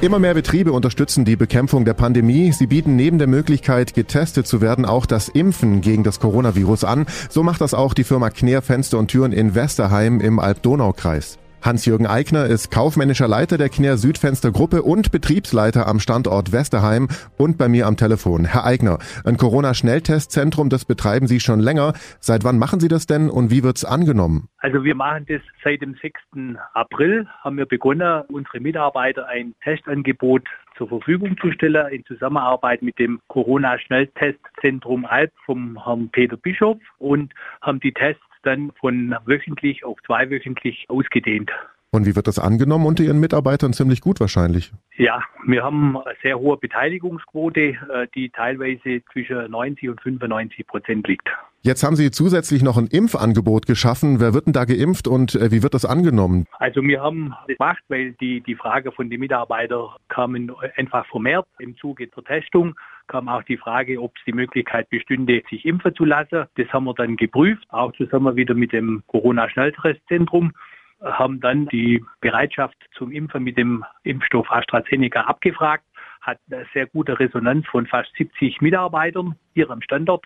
Immer mehr Betriebe unterstützen die Bekämpfung der Pandemie. Sie bieten neben der Möglichkeit, getestet zu werden, auch das Impfen gegen das Coronavirus an. So macht das auch die Firma Kner Fenster und Türen in Westerheim im Alb-Donau-Kreis. Hans-Jürgen Eigner ist kaufmännischer Leiter der Kner Südfenster Gruppe und Betriebsleiter am Standort Westerheim und bei mir am Telefon. Herr Eigner, ein Corona-Schnelltestzentrum, das betreiben Sie schon länger. Seit wann machen Sie das denn und wie wird's angenommen? Also wir machen das seit dem 6. April, haben wir begonnen, unsere Mitarbeiter ein Testangebot zur Verfügung zu stellen in Zusammenarbeit mit dem Corona-Schnelltestzentrum Alp vom Herrn Peter Bischof und haben die Tests dann von wöchentlich auf zweiwöchentlich ausgedehnt. Und wie wird das angenommen unter Ihren Mitarbeitern? Ziemlich gut wahrscheinlich. Ja, wir haben eine sehr hohe Beteiligungsquote, äh, die teilweise zwischen 90 und 95 Prozent liegt. Jetzt haben Sie zusätzlich noch ein Impfangebot geschaffen. Wer wird denn da geimpft und äh, wie wird das angenommen? Also wir haben das gemacht, weil die, die Frage von den Mitarbeitern kamen einfach vermehrt im Zuge der Testung kam auch die Frage, ob es die Möglichkeit bestünde, sich impfen zu lassen. Das haben wir dann geprüft, auch zusammen wieder mit dem Corona-Schnelltestzentrum haben dann die Bereitschaft zum Impfen mit dem Impfstoff AstraZeneca abgefragt, hat eine sehr gute Resonanz von fast 70 Mitarbeitern hier am Standort.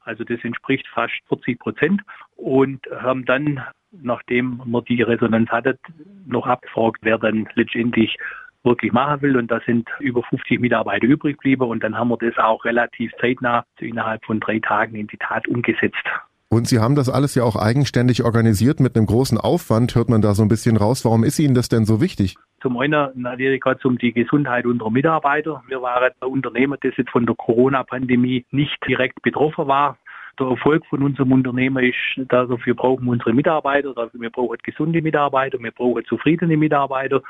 Also das entspricht fast 40 Prozent und haben dann, nachdem man die Resonanz hatte, noch abgefragt, wer dann letztendlich wirklich machen will. Und da sind über 50 Mitarbeiter übrig geblieben. Und dann haben wir das auch relativ zeitnah, innerhalb von drei Tagen in die Tat umgesetzt. Und Sie haben das alles ja auch eigenständig organisiert mit einem großen Aufwand, hört man da so ein bisschen raus. Warum ist Ihnen das denn so wichtig? Zum einen natürlich gerade um die Gesundheit unserer Mitarbeiter. Wir waren ein Unternehmen, das jetzt von der Corona-Pandemie nicht direkt betroffen war. Der Erfolg von unserem Unternehmen ist, dafür brauchen wir unsere Mitarbeiter, wir brauchen gesunde Mitarbeiter, wir brauchen zufriedene Mitarbeiter.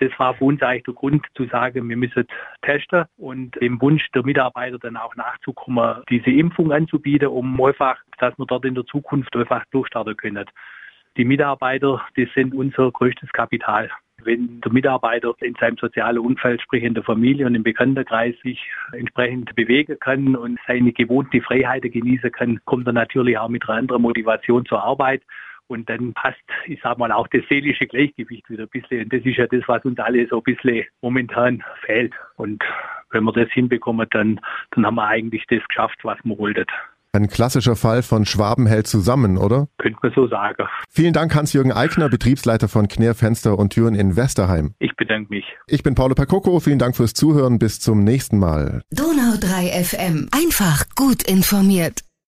Das war für uns eigentlich der Grund zu sagen, wir müssen testen und dem Wunsch der Mitarbeiter dann auch nachzukommen, diese Impfung anzubieten, um einfach, dass wir dort in der Zukunft einfach durchstarten können. Die Mitarbeiter, die sind unser größtes Kapital. Wenn der Mitarbeiter in seinem sozialen Umfeld, sprich in der Familie und im Bekanntenkreis, sich entsprechend bewegen kann und seine gewohnte Freiheiten genießen kann, kommt er natürlich auch mit einer anderen Motivation zur Arbeit. Und dann passt, ich sag mal, auch das seelische Gleichgewicht wieder ein bisschen. Und das ist ja das, was uns alle so ein bisschen momentan fehlt. Und wenn wir das hinbekommen, dann, dann haben wir eigentlich das geschafft, was wir wollten. Ein klassischer Fall von Schwaben hält zusammen, oder? Könnte man so sagen. Vielen Dank, Hans-Jürgen Eigner, Betriebsleiter von Kner Fenster und Türen in Westerheim. Ich bedanke mich. Ich bin Paulo Percoco. Vielen Dank fürs Zuhören. Bis zum nächsten Mal. Donau 3 FM. Einfach gut informiert.